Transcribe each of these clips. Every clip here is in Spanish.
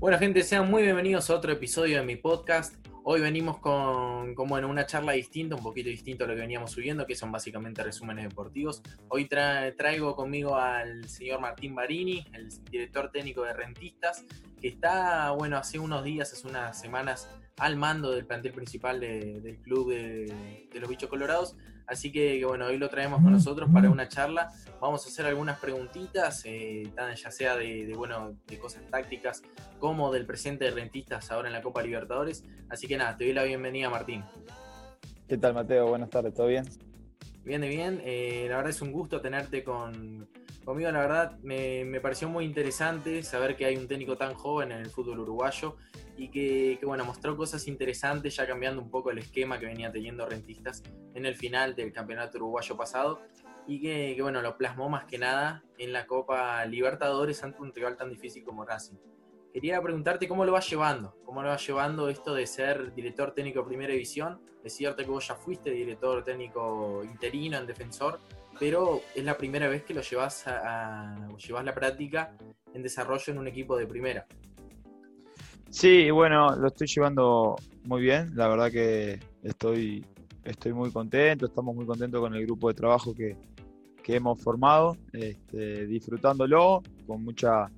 Bueno, gente, sean muy bienvenidos a otro episodio de mi podcast. Hoy venimos con, como en una charla distinta, un poquito distinto a lo que veníamos subiendo, que son básicamente resúmenes deportivos. Hoy traigo conmigo al señor Martín Barini, el director técnico de Rentistas, que está, bueno, hace unos días, hace unas semanas, al mando del plantel principal del club de, los Bichos Colorados. Así que, bueno, hoy lo traemos con nosotros para una charla. Vamos a hacer algunas preguntitas, eh, ya sea de, bueno, de cosas tácticas como del presente de rentistas ahora en la Copa Libertadores. Así que nada, te doy la bienvenida, Martín. ¿Qué tal, Mateo? Buenas tardes, ¿todo bien? Bien, de bien. Eh, la verdad es un gusto tenerte con, conmigo. La verdad me, me, pareció muy interesante saber que hay un técnico tan joven en el fútbol uruguayo y que, bueno, mostró cosas interesantes ya cambiando un poco el esquema que venía teniendo Rentistas en el final del campeonato uruguayo pasado y que, que bueno, lo plasmó más que nada en la Copa Libertadores ante un rival tan difícil como Racing. Quería preguntarte cómo lo vas llevando, cómo lo vas llevando esto de ser director técnico de primera división. Es cierto que vos ya fuiste director técnico interino en defensor, pero es la primera vez que lo llevas a, a la práctica en desarrollo en un equipo de primera. Sí, bueno, lo estoy llevando muy bien. La verdad que estoy, estoy muy contento, estamos muy contentos con el grupo de trabajo que, hemos formado, este, disfrutándolo con mucha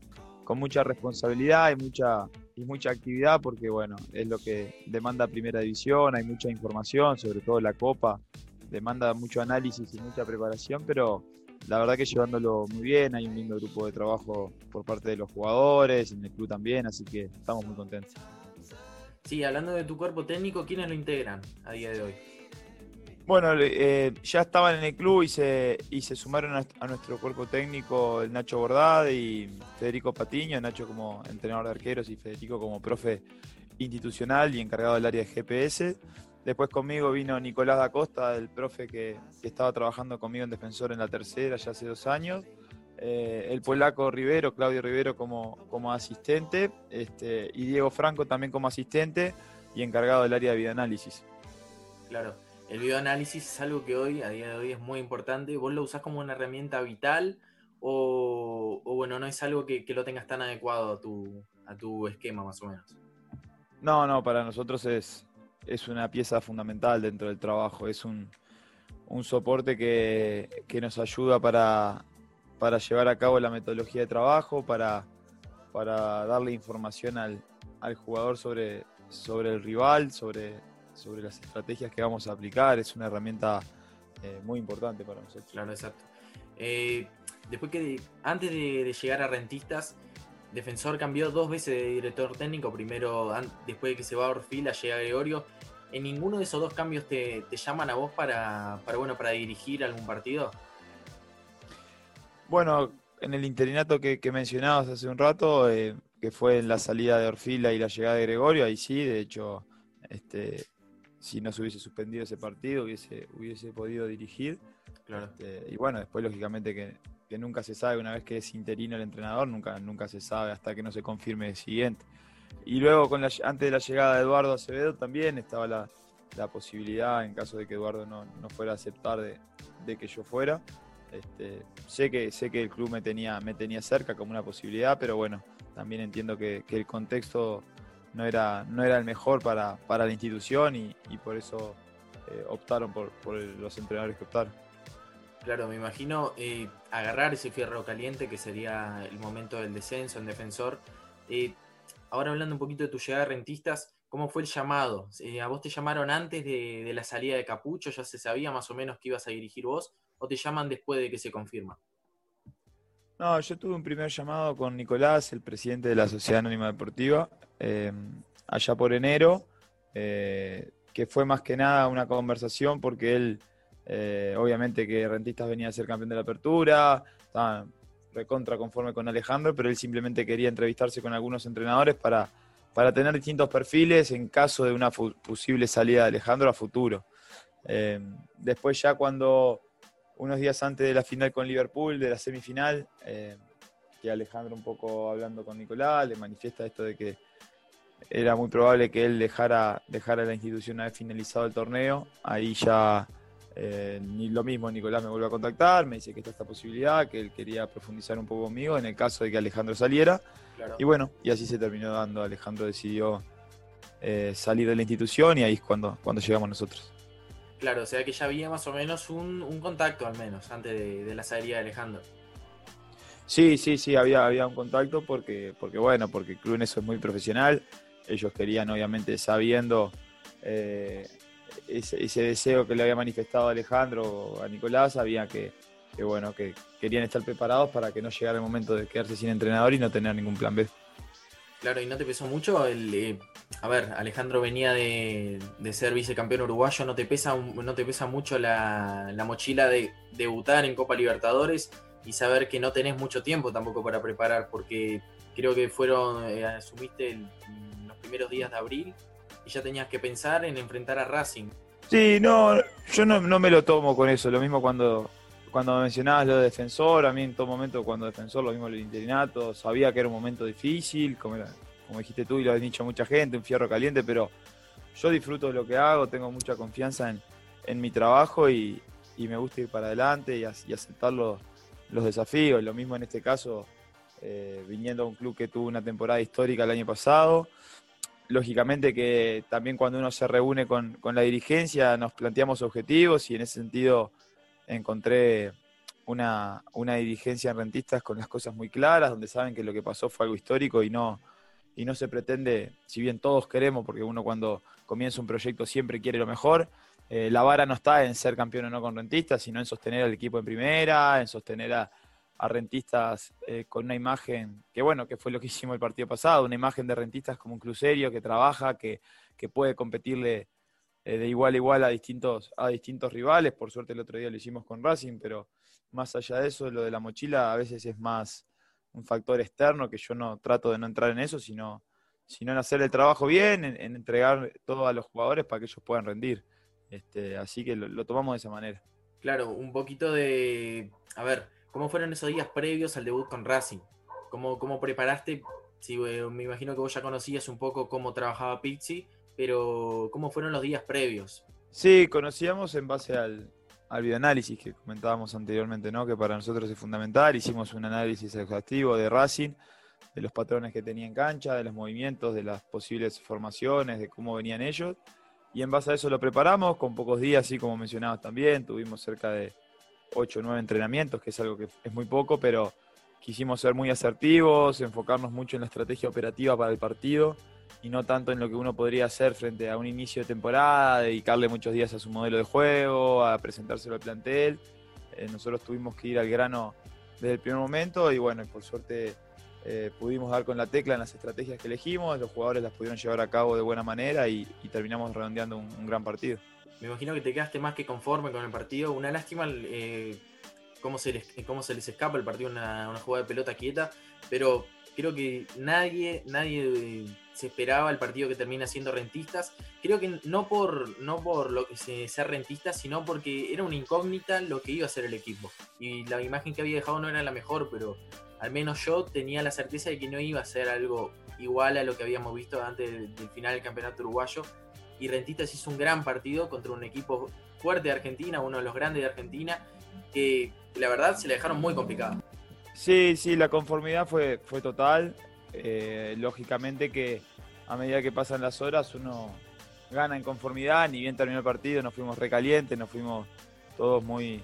con mucha responsabilidad y mucha, y mucha actividad porque bueno, es lo que demanda primera división, hay mucha información, sobre todo la copa, demanda mucho análisis y mucha preparación, pero la verdad que llevándolo muy bien, hay un lindo grupo de trabajo por parte de los jugadores, en el club también, así que estamos muy contentos. Sí, hablando de tu cuerpo técnico, ¿quiénes lo integran a día de hoy? Bueno, eh, ya estaban en el club y se, y se sumaron a, nuestro cuerpo técnico el Nacho Bordad y Federico Patiño, Nacho como entrenador de arqueros y Federico como profe institucional y encargado del área de GPS. Después conmigo vino Nicolás da Costa, el profe que, estaba trabajando conmigo en defensor en la tercera ya hace dos años. Eh, el polaco Rivero, Claudio Rivero como, como asistente, este, y Diego Franco también como asistente y encargado del área de videoanálisis. Claro. El videoanálisis es algo que hoy, a día de hoy, es muy importante. ¿Vos lo usás como una herramienta vital o, bueno, no es algo que, lo tengas tan adecuado a tu, a tu esquema más o menos? No, no, para nosotros es, es una pieza fundamental dentro del trabajo. Es un, soporte que, nos ayuda para, para, llevar a cabo la metodología de trabajo, para, para darle información al, al jugador sobre, sobre el rival, sobre sobre las estrategias que vamos a aplicar. Es una herramienta eh, muy importante para nosotros. Claro, exacto. Eh, después que antes de, llegar a rentistas, Defensor cambió dos veces de director técnico. Primero, después de que se va a Orfila, llega Gregorio. ¿En ninguno de esos dos cambios te, llaman a vos para, bueno, para dirigir algún partido? Bueno, en el interinato que, mencionabas hace un rato, eh, que fue en la salida de Orfila y la llegada de Gregorio, ahí sí, de hecho, este, si no se hubiese suspendido ese partido, hubiese, hubiese podido dirigir. Este, y bueno, después lógicamente que, nunca se sabe, una vez que es interino el entrenador, nunca, nunca se sabe hasta que no se confirme el siguiente. Y luego, con la, antes de la llegada de Eduardo Acevedo, también estaba la, posibilidad, en caso de que Eduardo no, fuera a aceptar de, que yo fuera. Este, sé, que, sé que el club me tenía, me tenía cerca como una posibilidad, pero bueno, también entiendo que, que el contexto no era, no era el mejor para, la institución y, por eso eh, optaron por, los entrenadores que optaron. Claro, me imagino eh, agarrar ese fierro caliente que sería el momento del descenso en defensor. Eh, ahora hablando un poquito de tu llegada a rentistas, ¿cómo fue el llamado? ¿A vos te llamaron antes de, de, la salida de Capucho? ¿Ya se sabía más o menos que ibas a dirigir vos? ¿O te llaman después de que se confirma? No, yo tuve un primer llamado con Nicolás, el presidente de la Sociedad Anónima Deportiva, eh, allá por enero, eh, que fue más que nada una conversación porque él, eh, obviamente que Rentistas venía a ser campeón de la apertura, estaba recontra conforme con Alejandro, pero él simplemente quería entrevistarse con algunos entrenadores para, para tener distintos perfiles en caso de una posible salida de Alejandro a futuro. después ya cuando unos días antes de la final con Liverpool, de la semifinal, eh, que Alejandro un poco hablando con Nicolás, le manifiesta esto de que era muy probable que él dejara, dejara la institución una vez finalizado el torneo. Ahí ya Eh, ni lo mismo, Nicolás me vuelve a contactar, me dice que está esta posibilidad, que él quería profundizar un poco conmigo en el caso de que Alejandro saliera. Y bueno, y así se terminó dando. Alejandro decidió eh, salir de la institución y ahí es cuando, cuando llegamos nosotros. Claro, o sea que ya había más o menos un, contacto al menos antes de, la salida de Alejandro. Sí, sí, sí, había, había un contacto porque, porque bueno, porque el club en eso es muy profesional. Ellos querían, obviamente, sabiendo eh, ese, deseo que le había manifestado Alejandro a Nicolás, había que, bueno, que querían estar preparados para que no llegara el momento de quedarse sin entrenador y no tener ningún plan B. Claro, y no te pesó mucho el. Eh, a ver, Alejandro venía de, ser vicecampeón uruguayo, ¿no te pesa, no te pesa mucho la, mochila de debutar en Copa Libertadores y saber que no tenés mucho tiempo tampoco para preparar? Porque creo que fueron. Eh, asumiste los primeros días de abril y ya tenías que pensar en enfrentar a Racing. Sí, no, yo no, me lo tomo con eso. Lo mismo cuando, cuando mencionabas lo de defensor, a mí en todo momento cuando defensor, lo mismo el interinato, sabía que era un momento difícil, como, como dijiste tú y lo has dicho mucha gente, un fierro caliente, pero yo disfruto de lo que hago, tengo mucha confianza en, mi trabajo y, me gusta ir para adelante y, aceptar los, desafíos. Lo mismo en este caso, eh, viniendo a un club que tuvo una temporada histórica el año pasado lógicamente que también cuando uno se reúne con, la dirigencia nos planteamos objetivos y en ese sentido encontré una, dirigencia en rentistas con las cosas muy claras, donde saben que lo que pasó fue algo histórico y no, y no se pretende, si bien todos queremos, porque uno cuando comienza un proyecto siempre quiere lo mejor, eh, la vara no está en ser campeón o no con rentistas, sino en sostener al equipo en primera, en sostener a, a rentistas eh, con una imagen, que bueno, que fue lo que hicimos el partido pasado, una imagen de rentistas como un crucerio que trabaja, que, puede competirle eh, de igual a igual a distintos, a distintos rivales. Por suerte el otro día lo hicimos con Racing, pero más allá de eso, lo de la mochila a veces es más un factor externo que yo no trato de no entrar en eso, sino, sino en hacer el trabajo bien, en, entregar todo a los jugadores para que ellos puedan rendir. Este, así que lo tomamos de esa manera. Claro, un poquito de, a ver, ¿Cómo fueron esos días previos al debut con Racing? ¿Cómo, cómo preparaste? Sí, eh, me imagino que vos ya conocías un poco cómo trabajaba Pizzi, pero ¿cómo fueron los días previos? Sí, conocíamos en base al, al videoanálisis que comentábamos anteriormente, ¿no? que para nosotros es fundamental. Hicimos un análisis exhaustivo de Racing, de los patrones que tenía en cancha, de los movimientos, de las posibles formaciones, de cómo venían ellos. Y en base a eso lo preparamos con pocos días, así como mencionabas también. Tuvimos cerca de 8 o 9 entrenamientos, que es algo que es muy poco, pero quisimos ser muy asertivos, enfocarnos mucho en la estrategia operativa para el partido y no tanto en lo que uno podría hacer frente a un inicio de temporada, dedicarle muchos días a su modelo de juego, a presentárselo al plantel. Eh, nosotros tuvimos que ir al grano desde el primer momento y bueno, por suerte eh, pudimos dar con la tecla en las estrategias que elegimos, los jugadores las pudieron llevar a cabo de buena manera y, terminamos redondeando un gran partido me imagino que te quedaste más que conforme con el partido. Una lástima eh, cómo, se les, cómo se les escapa el partido, una, una jugada de pelota quieta, pero creo que nadie, nadie eh, se esperaba el partido que termina siendo rentistas. Creo que no por, no por lo que se, ser rentistas, sino porque era una incógnita lo que iba a hacer el equipo. Y la imagen que había dejado no era la mejor, pero al menos yo tenía la certeza de que no iba a ser algo igual a lo que habíamos visto antes del final del campeonato uruguayo y Rentistas hizo un gran partido contra un equipo fuerte de Argentina, uno de los grandes de Argentina, que la verdad se le dejaron muy complicado. Sí, sí, la conformidad fue, fue total. Eh, lógicamente que a medida que pasan las horas uno gana en conformidad, ni bien terminó el partido, nos fuimos recalientes, nos fuimos todos muy,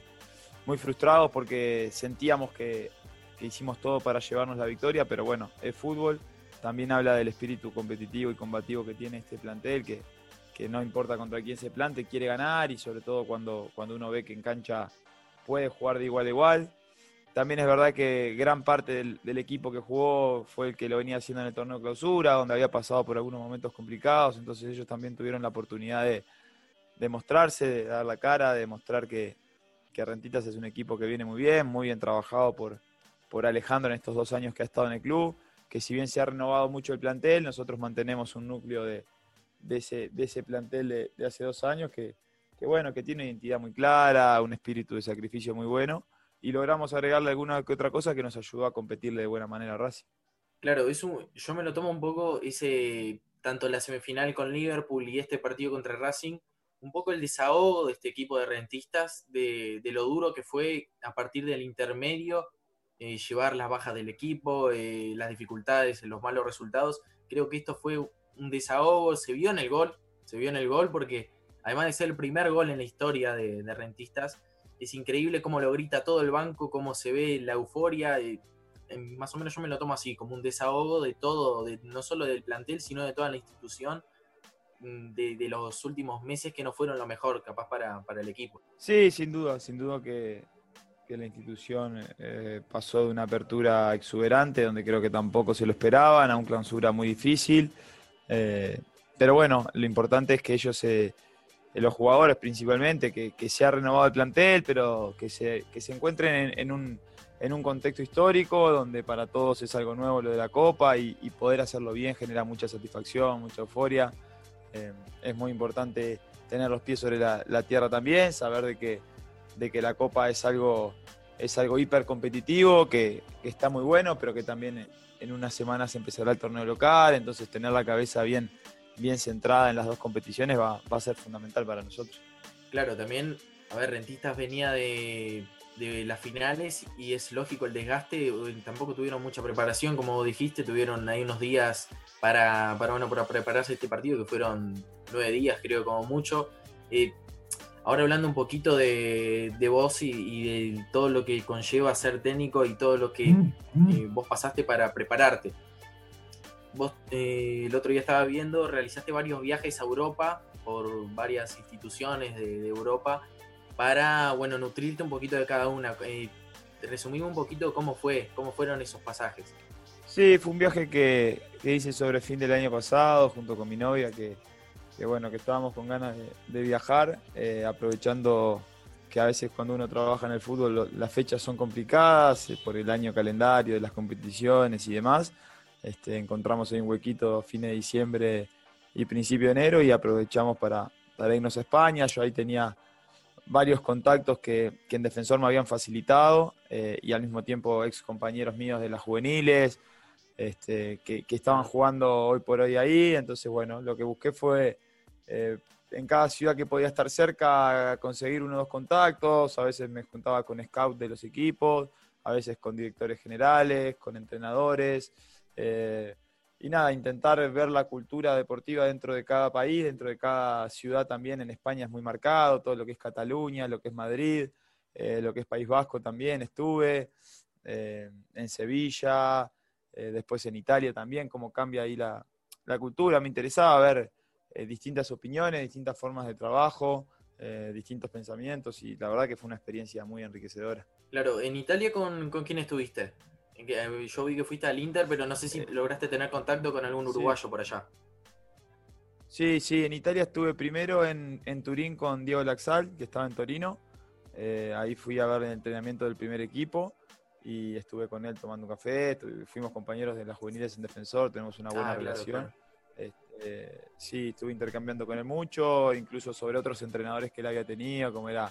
muy frustrados porque sentíamos que, hicimos todo para llevarnos la victoria, pero bueno, el fútbol también habla del espíritu competitivo y combativo que tiene este plantel, que, que no importa contra quién se plante, quiere ganar y sobre todo cuando, cuando uno ve que en cancha puede jugar de igual a igual. También es verdad que gran parte del, equipo que jugó fue el que lo venía haciendo en el torneo de clausura, donde había pasado por algunos momentos complicados, entonces ellos también tuvieron la oportunidad de, de mostrarse, de dar la cara, de mostrar que, que Rentitas es un equipo que viene muy bien, muy bien trabajado por, por Alejandro en estos dos años que ha estado en el club, que si bien se ha renovado mucho el plantel, nosotros mantenemos un núcleo de, de ese, de ese plantel de, hace dos años que, bueno, que tiene una identidad muy clara, un espíritu de sacrificio muy bueno, y logramos agregarle alguna que otra cosa que nos ayudó a competirle de buena manera a Racing. Claro, eso, yo me lo tomo un poco ese, tanto la semifinal con Liverpool y este partido contra Racing, un poco el desahogo de este equipo de rentistas, de, lo duro que fue a partir del intermedio eh, llevar las bajas del equipo, eh, las dificultades, los malos resultados. Creo que esto fue un desahogo, se vio en el gol, se vio en el gol porque además de ser el primer gol en la historia de, rentistas, es increíble cómo lo grita todo el banco, cómo se ve la euforia. Eh, más o menos yo me lo tomo así, como un desahogo de todo, no solo del plantel, sino de toda la institución Mm, de, los últimos meses que no fueron lo mejor capaz para, el equipo. Sí, sin duda, sin duda que, la institución eh, pasó de una apertura exuberante, donde creo que tampoco se lo esperaban, a una clausura muy difícil. Eh, pero bueno, lo importante es que ellos, eh, los jugadores principalmente, que, se ha renovado el plantel, pero que se, se encuentren en, un, en, un, contexto histórico donde para todos es algo nuevo lo de la Copa y poder hacerlo bien genera mucha satisfacción, mucha euforia. Eh, es muy importante tener los pies sobre la, tierra también, saber de que, de que la Copa es algo, es algo hiper competitivo, que, está muy bueno, pero que también en unas semanas empezará el torneo local, entonces tener la cabeza bien, bien centrada en las dos competiciones va, a ser fundamental para nosotros. Claro, también, a ver, Rentistas venía de, de las finales y es lógico el desgaste, tampoco tuvieron mucha preparación, como dijiste, tuvieron ahí unos días para, para, bueno, para prepararse este partido, que fueron nueve días creo como mucho. Eh, ahora hablando un poquito de, de vos y, de todo lo que conlleva ser técnico y todo lo que mm, mm. Eh, vos pasaste para prepararte. Vos eh, el otro día estaba viendo, realizaste varios viajes a Europa por varias instituciones de, de Europa para, bueno, nutrirte un poquito de cada una. Eh, resumimos un poquito cómo fue, cómo fueron esos pasajes. Sí, fue un viaje que, hice sobre el fin del año pasado junto con mi novia, que, bueno, que estábamos con ganas de, viajar, eh, aprovechando que a veces cuando uno trabaja en el fútbol las fechas son complicadas eh, por el año calendario de las competiciones y demás. Este, encontramos ahí un huequito fin de diciembre y principio de enero y aprovechamos para, para irnos a España. Yo ahí tenía varios contactos que, en Defensor me habían facilitado eh, y al mismo tiempo ex compañeros míos de las juveniles este, que, estaban jugando hoy por hoy ahí. Entonces, bueno, lo que busqué fue eh, en cada ciudad que podía estar cerca conseguir uno o dos contactos. A veces me juntaba con scouts de los equipos, a veces con directores generales, con entrenadores. Eh, y nada, intentar ver la cultura deportiva dentro de cada país, dentro de cada ciudad también. En España es muy marcado, todo lo que es Cataluña, lo que es Madrid, eh, lo que es País Vasco también estuve, en Sevilla, después en Italia también, cómo cambia ahí la, cultura. Me interesaba ver distintas opiniones, distintas formas de trabajo, distintos pensamientos y la verdad que fue una experiencia muy enriquecedora. Claro, ¿en Italia con, con quién estuviste? Eh, yo vi que fuiste al Inter, pero no sé si lograste tener contacto con algún uruguayo por allá. Sí, sí, en Italia estuve primero en, Turín con Diego Laxal, que estaba en Torino. Eh, ahí fui a ver el entrenamiento del primer equipo y estuve con él tomando un café. Fuimos compañeros de las juveniles en Defensor, tenemos una buena ah, relación. Este, sí, estuve intercambiando con él mucho, incluso sobre otros entrenadores que él había tenido, como era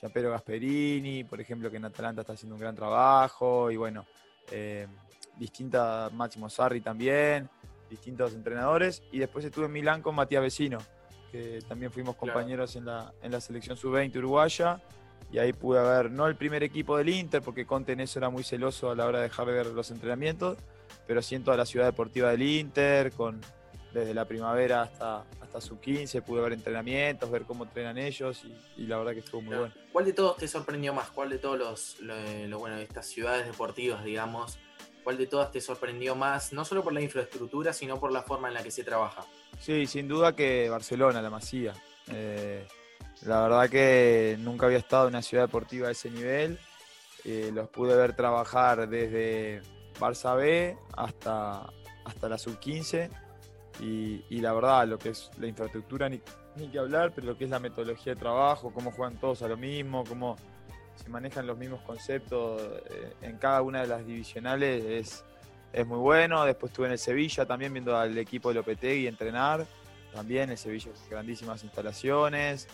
Gianpero Gasperini, por ejemplo, que en Atalanta está haciendo un gran trabajo. Y bueno, eh, distintas, Máximo Sarri también, distintos entrenadores. Y después estuve en Milán con Matías Vecino, que también fuimos compañeros en, la, en la selección sub-20 uruguaya. Y ahí pude ver, no el primer equipo del Inter, porque Conte en eso era muy celoso a la hora de dejar de ver los entrenamientos, pero sí en toda la ciudad deportiva del Inter, con, desde la primavera hasta, hasta su 15, pude ver entrenamientos, ver cómo entrenan ellos y, la verdad que estuvo muy bueno. ¿Cuál de todos te sorprendió más? ¿Cuál de todos los, lo, bueno, estas ciudades deportivas, digamos, cuál de todas te sorprendió más? No solo por la infraestructura, sino por la forma en la que se trabaja. Sí, sin duda que Barcelona, la Masía. Eh, la verdad que nunca había estado en una ciudad deportiva de ese nivel. Eh, los pude ver trabajar desde Barça B hasta, hasta la sub-15 y, la verdad, lo que es la infraestructura, ni, ni, que hablar, pero lo que es la metodología de trabajo, cómo juegan todos a lo mismo, cómo se manejan los mismos conceptos eh, en cada una de las divisionales, es, es muy bueno. Después estuve en el Sevilla también viendo al equipo de Lopetegui entrenar, también el Sevilla grandísimas instalaciones.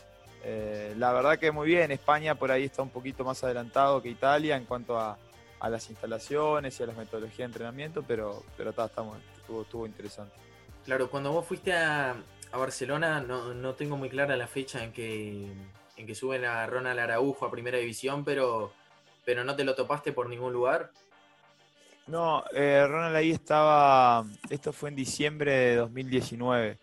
Eh, la verdad que muy bien, España por ahí está un poquito más adelantado que Italia en cuanto a, a las instalaciones y a las metodologías de entrenamiento, pero, pero está, estuvo, estuvo interesante. Claro, cuando vos fuiste a, Barcelona no, no, tengo muy clara la fecha en que, en que suben a Ronald Araujo a Primera División, pero, pero no te lo topaste por ningún lugar. No, eh, Ronald ahí estaba, esto fue en diciembre de 2019.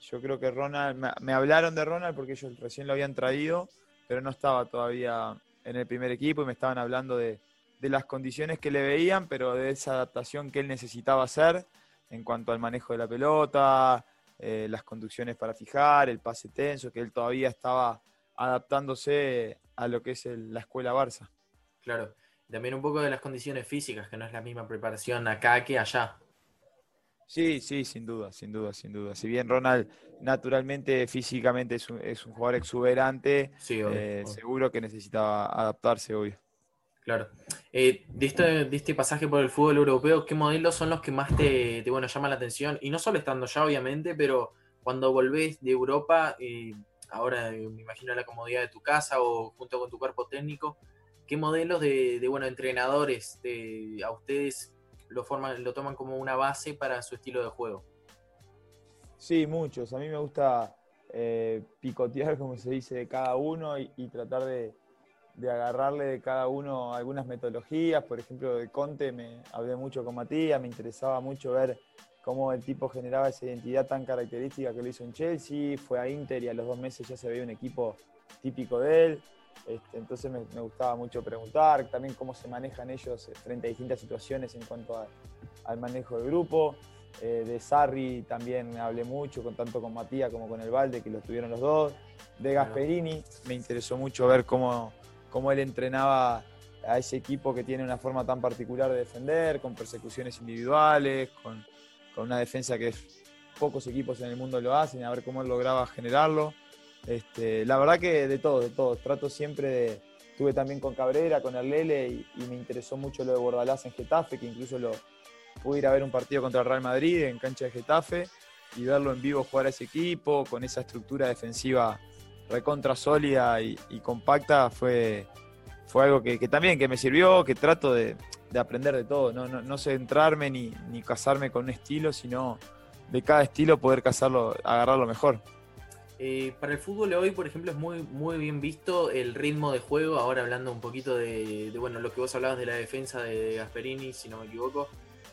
Yo creo que Ronald, me, hablaron de Ronald porque ellos recién lo habían traído, pero no estaba todavía en el primer equipo y me estaban hablando de, de las condiciones que le veían, pero de esa adaptación que él necesitaba hacer en cuanto al manejo de la pelota, eh, las conducciones para fijar, el pase tenso, que él todavía estaba adaptándose a lo que es la escuela Barça. Claro, también un poco de las condiciones físicas, que no es la misma preparación acá que allá. Sí, sí, sin duda, sin duda, sin duda. Si bien Ronald naturalmente, físicamente es un, es un jugador exuberante, eh, seguro que necesitaba adaptarse, obvio. Claro. Eh, de, este, de, pasaje por el fútbol europeo, ¿qué modelos son los que más te, bueno, llaman la atención? Y no solo estando ya, obviamente, pero cuando volvés de Europa, eh, ahora me imagino la comodidad de tu casa o junto con tu cuerpo técnico, ¿qué modelos de, bueno, entrenadores a ustedes lo, forman, lo toman como una base para su estilo de juego? Sí, muchos. A mí me gusta eh, picotear, como se dice, de cada uno y tratar de, de agarrarle de cada uno algunas metodologías. Por ejemplo, de Conte me hablé mucho con Matías, me interesaba mucho ver cómo el tipo generaba esa identidad tan característica que lo hizo en Chelsea. Fue a Inter y a los dos meses ya se veía un equipo típico de él. Este, entonces me, gustaba mucho preguntar también cómo se manejan ellos frente a distintas situaciones en cuanto al manejo del grupo. Eh, de Sarri también hablé mucho, con, tanto con Matías como con el Valde, que lo tuvieron los dos. De Gasperini me interesó mucho ver cómo, cómo él entrenaba a ese equipo que tiene una forma tan particular de defender, con persecuciones individuales, con, una defensa que pocos equipos en el mundo lo hacen, a ver cómo él lograba generarlo. Este, la verdad que de todo, de todo. Trato siempre de. Estuve también con Cabrera, con Arlele y, y me interesó mucho lo de Bordalás en Getafe, que incluso lo pude ir a ver un partido contra el Real Madrid en cancha de Getafe y verlo en vivo jugar a ese equipo con esa estructura defensiva recontra sólida y, compacta fue, fue algo que, también que me sirvió, que trato de, aprender de todo, no, no, centrarme ni, ni, casarme con un estilo, sino de cada estilo poder casarlo, agarrarlo mejor. Eh, para el fútbol de hoy, por ejemplo, es muy, muy bien visto el ritmo de juego, ahora hablando un poquito de, bueno, lo que vos hablabas de la defensa de Gasperini, si no me equivoco.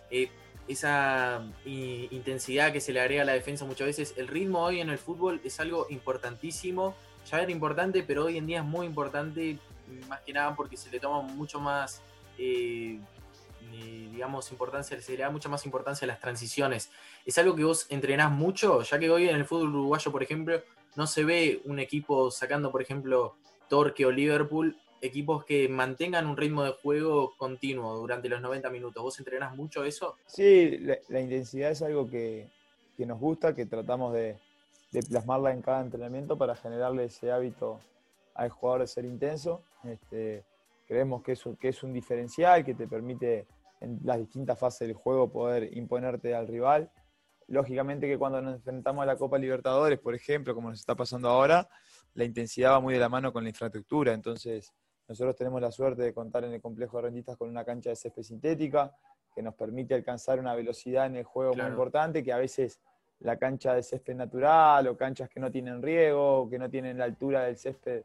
Eh, esa intensidad que se le agrega a la defensa muchas veces. El ritmo hoy en el fútbol es algo importantísimo. Ya era importante, pero hoy en día es muy importante, más que nada porque se le toma mucho más, eh, digamos, importancia, se le da mucha más importancia a las transiciones. Es algo que vos entrenás mucho, ya que hoy en el fútbol uruguayo, por ejemplo, no se ve un equipo sacando, por ejemplo, Torque o Liverpool equipos que mantengan un ritmo de juego continuo durante los 90 minutos. ¿Vos entrenás mucho eso? Sí, la, intensidad es algo que, nos gusta, que tratamos de, plasmarla en cada entrenamiento para generarle ese hábito al jugador de ser intenso. Este, creemos que es, que es un diferencial que te permite en las distintas fases del juego poder imponerte al rival. Lógicamente que cuando nos enfrentamos a la Copa Libertadores, por ejemplo, como nos está pasando ahora, la intensidad va muy de la mano con la infraestructura. Entonces, nosotros tenemos la suerte de contar en el complejo de rentistas con una cancha de césped sintética que nos permite alcanzar una velocidad en el juego muy importante que a veces la cancha de césped natural o canchas que no tienen riego, que no tienen la altura del césped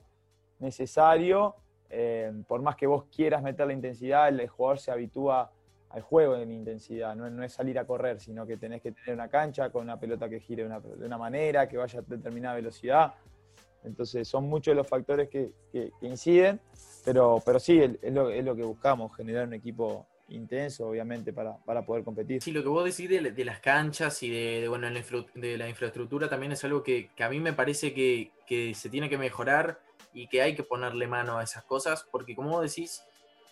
necesario, eh, por más que vos quieras meter la intensidad, el jugador se habitúa al juego en intensidad, no, es salir a correr, sino que tenés que tener una cancha con una pelota que gire de una manera, que vaya a determinada velocidad. Entonces son muchos los factores que, inciden, pero, pero sí, es lo, que buscamos, generar un equipo intenso, obviamente, para, poder competir. Sí, lo que vos decís de, las canchas y de, bueno, de la infraestructura también es algo que, a mí me parece que, se tiene que mejorar y que hay que ponerle mano a esas cosas, porque como vos decís,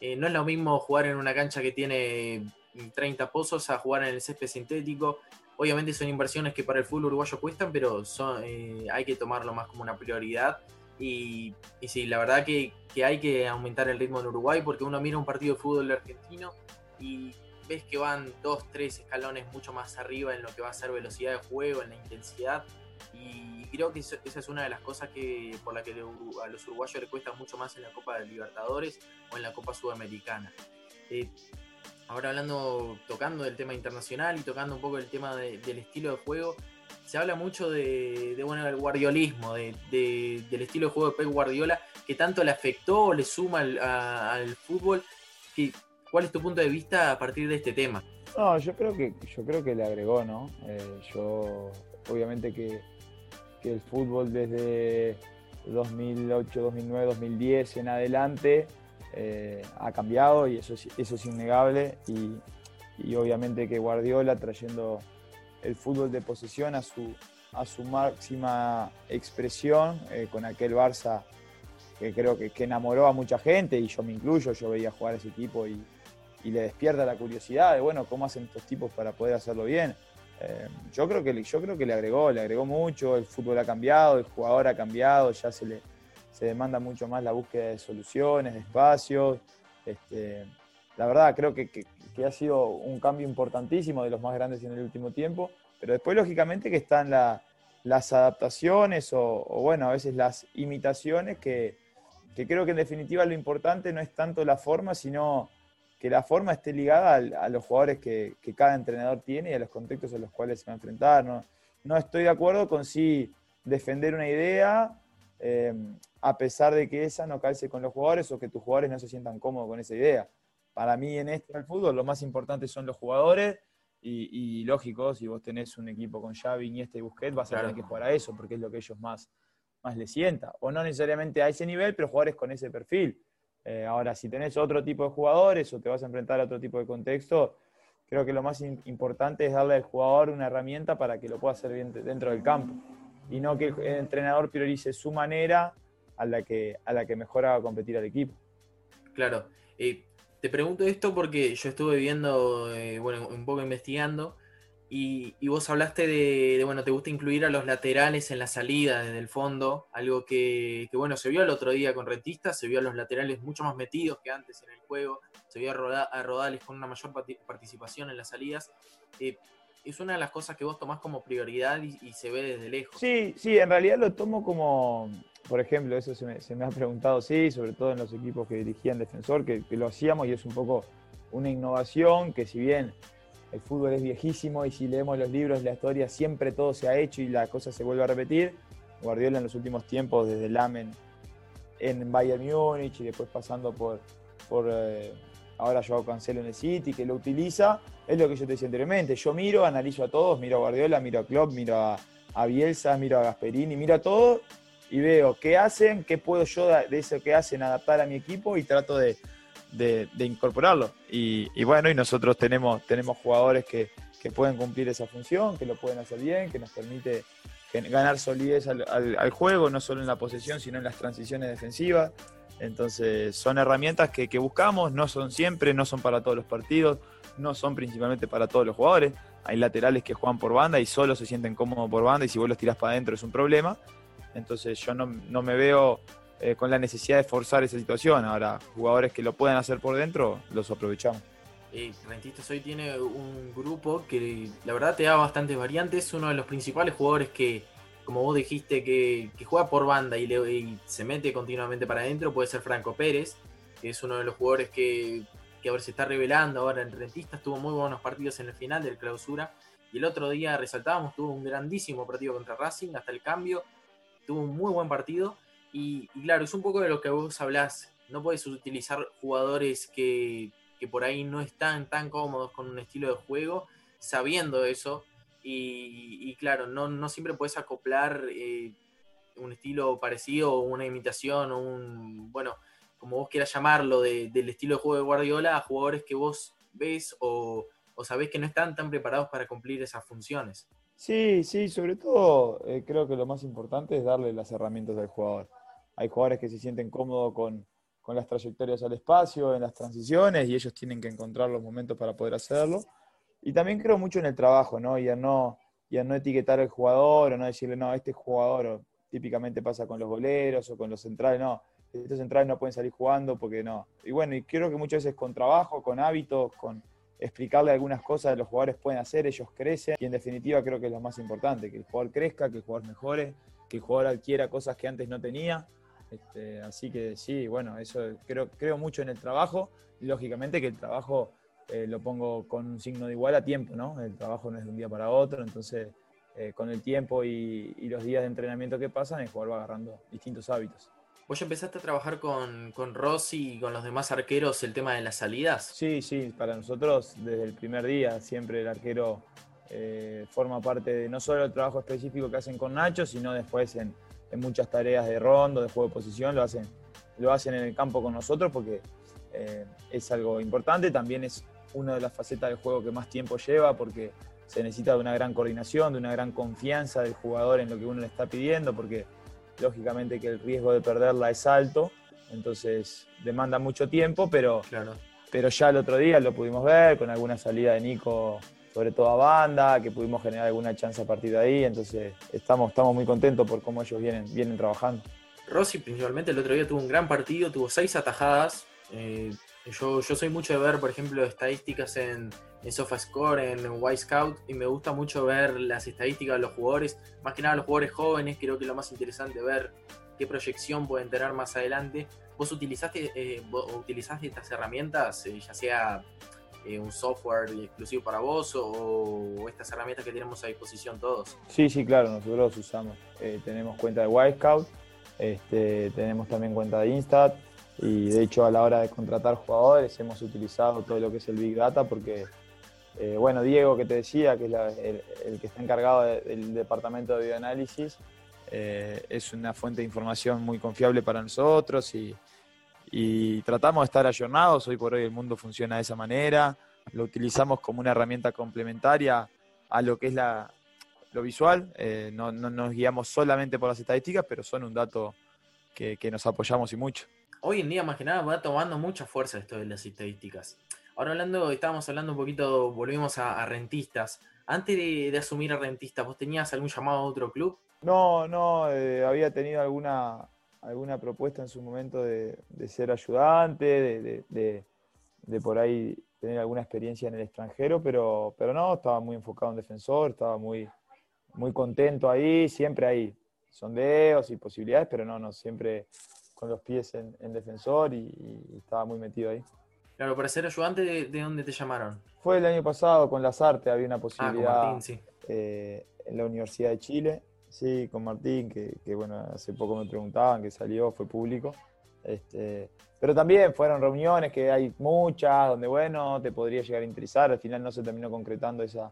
eh, no es lo mismo jugar en una cancha que tiene 30 pozos a jugar en el césped sintético Obviamente son inversiones que para el fútbol uruguayo cuestan, pero son, eh, hay que tomarlo más como una prioridad. Y, sí, la verdad que, que, hay que aumentar el ritmo en Uruguay porque uno mira un partido de fútbol argentino y ves que van dos, tres escalones mucho más arriba en lo que va a ser velocidad de juego, en la intensidad. Y creo que esa es una de las cosas que por la que a los uruguayos les cuesta mucho más en la Copa de Libertadores o en la Copa Sudamericana. Eh, ahora hablando, tocando del tema internacional y tocando un poco el tema del estilo de juego, se habla mucho de, bueno, del guardiolismo, de, del estilo de juego de Pep Guardiola, que tanto le afectó o le suma al, fútbol. ¿Cuál es tu punto de vista a partir de este tema? No, yo creo que, yo creo que le agregó, ¿no? Eh, yo, obviamente que, el fútbol desde 2008, 2009, 2010 en adelante eh, ha cambiado y eso, eso es innegable. Y, obviamente que Guardiola trayendo el fútbol de posesión a su, a su máxima expresión eh, con aquel Barça que creo que, enamoró a mucha gente y yo me incluyo, yo veía jugar a ese equipo y, le despierta la curiosidad de, bueno, cómo hacen estos tipos para poder hacerlo bien. Eh, yo, creo que, yo creo que le agregó, le agregó mucho, el fútbol ha cambiado, el jugador ha cambiado, ya se le se demanda mucho más la búsqueda de soluciones, de espacios. Este, la verdad, creo que, que, ha sido un cambio importantísimo de los más grandes en el último tiempo, pero después lógicamente que están las adaptaciones o, bueno, a veces las imitaciones que, creo que en definitiva lo importante no es tanto la forma, sino que la forma esté ligada a, los jugadores que, cada entrenador tiene y a los contextos a los cuales se va a enfrentar. No, no estoy de acuerdo con si defender una idea eh, a pesar de que esa no calce con los jugadores o que tus jugadores no se sientan cómodos con esa idea para mí en este el fútbol lo más importante son los jugadores y, lógico, si vos tenés un equipo con Xavi, Iniesta y Busquets, vas a tener que jugar a eso porque es lo que ellos más, más les sienta. O no necesariamente a ese nivel, pero jugadores con ese perfil. Eh, ahora, si tenés otro tipo de jugadores o te vas a enfrentar a otro tipo de contexto, creo que lo más importante es darle al jugador una herramienta para que lo pueda hacer bien dentro del campo. Y no que el entrenador priorice su manera a la que, a la que mejor haga competir al equipo. Claro. Eh, te pregunto esto porque yo estuve viendo, eh, bueno, un poco investigando, y, vos hablaste de, bueno, te gusta incluir a los laterales en la salida desde el fondo, algo que, bueno, se vio el otro día con Rentistas, se vio a los laterales mucho más metidos que antes en el juego, se vio a, a Rodales con una mayor participación en las salidas. Eh, es una de las cosas que vos tomás como prioridad y, se ve desde lejos. Sí, sí, en realidad lo tomo como, por ejemplo, eso se me, ha preguntado, sí, sobre todo en los equipos que dirigían defensor, que, lo hacíamos y es un poco una innovación que si bien el fútbol es viejísimo y si leemos los libros, la historia, siempre todo se ha hecho y la cosa se vuelve a repetir. Guardiola en los últimos tiempos, desde Lamen en Bayern Múnich y después pasando por, por eh, ahora Joao Cancelo en el City, que lo utiliza, es lo que yo te decía anteriormente. Yo miro, analizo a todos, miro a Guardiola, miro a Klopp, miro a, Bielsa, miro a Gasperini, miro a todos y veo qué hacen, qué puedo yo de eso que hacen adaptar a mi equipo y trato de, incorporarlo. Y, bueno, y nosotros tenemos, jugadores que, pueden cumplir esa función, que lo pueden hacer bien, que nos permite ganar solidez al, al, juego, no solo en la posesión, sino en las transiciones defensivas. Entonces son herramientas que, buscamos, no son siempre, no son para todos los partidos, no son principalmente para todos los jugadores. Hay laterales que juegan por banda y solo se sienten cómodos por banda y si vos los tirás para adentro es un problema. Entonces yo no, me veo eh, con la necesidad de forzar esa situación. Ahora, jugadores que lo puedan hacer por dentro, los aprovechamos. Eh, Rentistas hoy tiene un grupo que la verdad te da bastantes variantes. Uno de los principales jugadores que, como vos dijiste, que, juega por banda y, se mete continuamente para adentro, puede ser Franco Pérez, que es uno de los jugadores que, que a ver, se está revelando. Ahora en Rentistas, tuvo muy buenos partidos en el final del clausura, y el otro día resaltábamos, tuvo un grandísimo partido contra Racing, hasta el cambio, tuvo un muy buen partido, y, claro, es un poco de lo que vos hablás, no puedes utilizar jugadores que, que por ahí no están tan cómodos con un estilo de juego, sabiendo eso, y, claro, no, no, siempre puedes acoplar eh, un estilo parecido o una imitación o un, bueno, como vos quieras llamarlo, del estilo de juego de Guardiola a jugadores que vos ves o, o sabés que no están tan preparados para cumplir esas funciones. Sí, sí, sobre todo eh, creo que lo más importante es darle las herramientas al jugador. Hay jugadores que se sienten cómodos con, con las trayectorias al espacio, en las transiciones, y ellos tienen que encontrar los momentos para poder hacerlo. Y también creo mucho en el trabajo, ¿no? Y a no, y no etiquetar al jugador, o no decirle, no, este jugador, típicamente pasa con los boleros o con los centrales, no, estos centrales no pueden salir jugando porque no. Y bueno, y creo que muchas veces con trabajo, con hábitos, con explicarle algunas cosas que los jugadores pueden hacer, ellos crecen, y en definitiva creo que es lo más importante, que el jugador crezca, que el jugador mejore, que el jugador adquiera cosas que antes no tenía. Este, así que sí, bueno, eso creo, creo mucho en el trabajo, lógicamente que el trabajo eh, lo pongo con un signo de igual a tiempo, ¿no? El trabajo no es de un día para otro, entonces eh, con el tiempo y, los días de entrenamiento que pasan, el jugador va agarrando distintos hábitos. ¿Vos ya empezaste a trabajar con, con Rossi y con los demás arqueros el tema de las salidas? Sí, sí, para nosotros desde el primer día siempre el arquero eh, forma parte de no solo el trabajo específico que hacen con Nacho, sino después en, en muchas tareas de rondo, de juego de posición, lo hacen, lo hacen en el campo con nosotros porque eh, es algo importante. También es una de las facetas del juego que más tiempo lleva porque se necesita de una gran coordinación, de una gran confianza del jugador en lo que uno le está pidiendo, porque lógicamente que el riesgo de perderla es alto, entonces demanda mucho tiempo, pero, claro. pero ya el otro día lo pudimos ver con alguna salida de Nico sobre todo a banda, que pudimos generar alguna chance a partir de ahí, entonces estamos, estamos muy contentos por cómo ellos vienen, vienen trabajando. Rossi principalmente el otro día tuvo un gran partido, tuvo seis atajadas. Eh, yo, yo soy mucho de ver, por ejemplo, estadísticas en, en SofaScore, en, en Scout, y me gusta mucho ver las estadísticas de los jugadores, más que nada los jugadores jóvenes, creo que lo más interesante ver qué proyección pueden tener más adelante. ¿Vos utilizaste, eh, utilizaste estas herramientas, eh, ya sea eh, un software exclusivo para vos o, estas herramientas que tenemos a disposición todos? Sí, sí, claro, nosotros usamos. Eh, tenemos cuenta de Wisecout, este, tenemos también cuenta de Instat y de hecho a la hora de contratar jugadores hemos utilizado todo lo que es el Big Data porque, eh, bueno, Diego que te decía, que es el, que está encargado del departamento de bioanálisis, es una fuente de información muy confiable para nosotros y y tratamos de estar ayornados. Hoy por hoy el mundo funciona de esa manera. Lo utilizamos como una herramienta complementaria a lo que es la, lo visual. Eh, no, nos guiamos solamente por las estadísticas, pero son un dato que, nos apoyamos y mucho. Hoy en día, más que nada, va tomando mucha fuerza esto de las estadísticas. Ahora hablando, estábamos hablando un poquito, volvimos a, rentistas. Antes de, asumir a rentistas, ¿vos tenías algún llamado a otro club? No, no, eh, había tenido alguna, alguna propuesta en su momento de, ser ayudante, de, por ahí tener alguna experiencia en el extranjero, pero, pero no, estaba muy enfocado en defensor, estaba muy, muy contento ahí, siempre hay sondeos y posibilidades, pero no, no, siempre con los pies en, defensor y, estaba muy metido ahí. Claro, para ser ayudante, ¿de, dónde te llamaron? Fue el año pasado con las artes, había una ah, posibilidad eh, en la Universidad de Chile Sí, con Martín, que, bueno, hace poco me preguntaban, que salió, fue público. Este, pero también fueron reuniones que hay muchas, donde bueno, te podría llegar a interesar. Al final no se terminó concretando esa,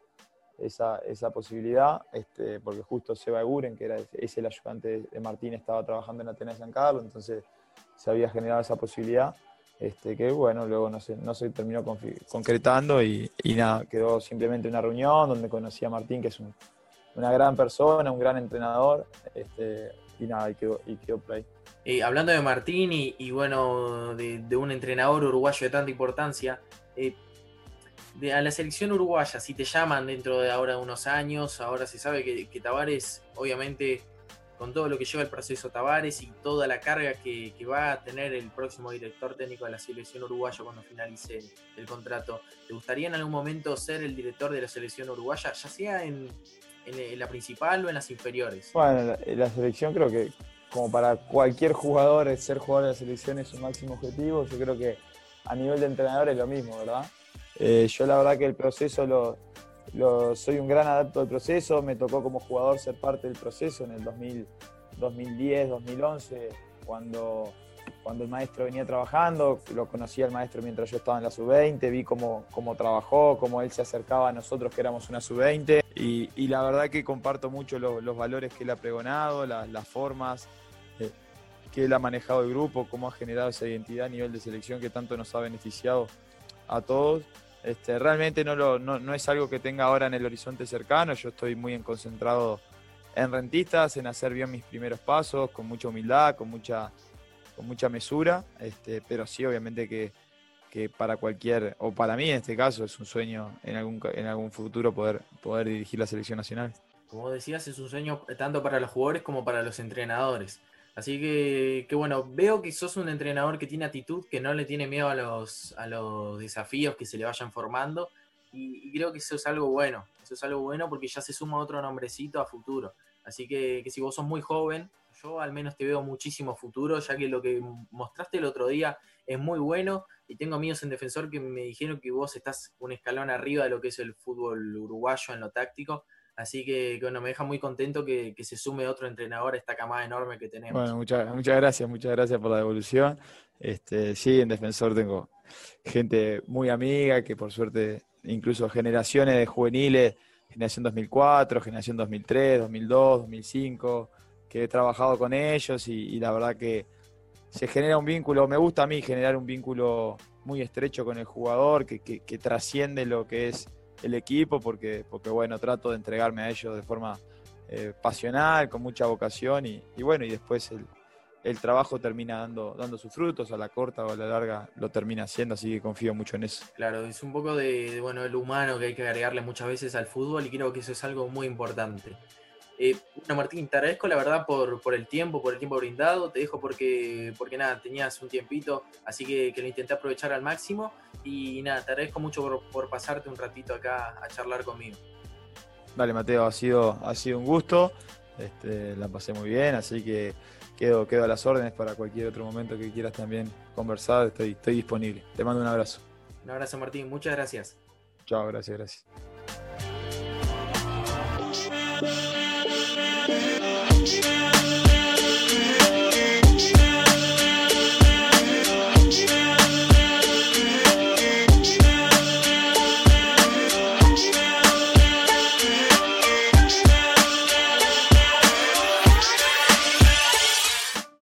esa, posibilidad, este, porque justo Seba Eguren, que era es el ayudante de Martín, estaba trabajando en Atenas de San Carlos, entonces se había generado esa posibilidad. Este, que bueno, luego no se, no se terminó concretando y, y nada, quedó simplemente una reunión donde conocí a Martín, que es un, una gran persona, un gran entrenador, este, y nada, y quedó, y quedó por ahí. Eh, hablando de Martín y, bueno, de, un entrenador uruguayo de tanta importancia, eh, de, a la selección uruguaya, si te llaman dentro de ahora unos años, ahora se sabe que, que Tavares, obviamente, con todo lo que lleva el proceso Tavares y toda la carga que, va a tener el próximo director técnico de la selección uruguaya cuando finalice el contrato, ¿te gustaría en algún momento ser el director de la selección uruguaya, ya sea en, en, la principal o en las inferiores? Bueno, la, la selección creo que como para cualquier jugador, ser jugador de la selección es su máximo objetivo. Yo creo que a nivel de entrenador es lo mismo, ¿verdad? Eh, yo la verdad que el proceso lo, soy un gran adapto al proceso, me tocó como jugador ser parte del proceso en el 2000, 2010, 2011, cuando cuando el maestro venía trabajando, lo conocía el maestro mientras yo estaba en la sub-20, vi cómo, cómo, trabajó, cómo él se acercaba a nosotros que éramos una sub-20 y, la verdad que comparto mucho los valores que él ha pregonado, las formas eh, que él ha manejado el grupo, cómo ha generado esa identidad a nivel de selección que tanto nos ha beneficiado a todos. Este, realmente no, es algo que tenga ahora en el horizonte cercano, yo estoy muy concentrado en rentistas, en hacer bien mis primeros pasos, con mucha humildad, con mucha con mucha mesura, este, pero sí, obviamente que, para cualquier, o para mí en este caso, es un sueño en algún, en algún futuro poder, poder dirigir la selección nacional. Como decías, es un sueño tanto para los jugadores como para los entrenadores. Así que, que, bueno, veo que sos un entrenador que tiene actitud, que no le tiene miedo a los, a los desafíos que se le vayan formando. Y, creo que eso es algo bueno. Eso es algo bueno porque ya se suma otro nombrecito a futuro. Así que, que si vos sos muy joven, yo al menos te veo muchísimo futuro, ya que lo que mostraste el otro día es muy bueno y tengo amigos en defensor que me dijeron que vos estás un escalón arriba de lo que es el fútbol uruguayo en lo táctico. Así que, bueno, me deja muy contento que, se sume otro entrenador a esta camada enorme que tenemos. Bueno, muchas, muchas gracias, muchas gracias por la devolución. Este, sí, en Defensor tengo gente muy amiga que por suerte, incluso generaciones de juveniles, generación 2004, generación 2003, 2002, 2005, que he trabajado con ellos y, la verdad que se genera un vínculo, me gusta a mí generar un vínculo muy estrecho con el jugador, que, que trasciende lo que es el equipo porque, porque bueno, trato de entregarme a ellos de forma eh, pasional, con mucha vocación y, bueno, y después el, el, trabajo termina dando, dando sus frutos, a la corta o a la larga lo termina haciendo, así que confío mucho en eso. Claro, es un poco de, bueno, el humano que hay que agregarle muchas veces al fútbol y creo que eso es algo muy importante. Eh, bueno, Martín, te agradezco la verdad por, por, el tiempo, por el tiempo brindado. Te dejo porque, porque nada, tenías un tiempito, así que, que lo intenté aprovechar al máximo. Y nada, te agradezco mucho por, pasarte un ratito acá a charlar conmigo. Dale, Mateo, ha sido, ha sido un gusto. Este, la pasé muy bien, así que quedo, quedo a las órdenes para cualquier otro momento que quieras también conversar. Estoy, estoy disponible. Te mando un abrazo. Un abrazo, Martín. Muchas gracias. Chao, gracias, gracias.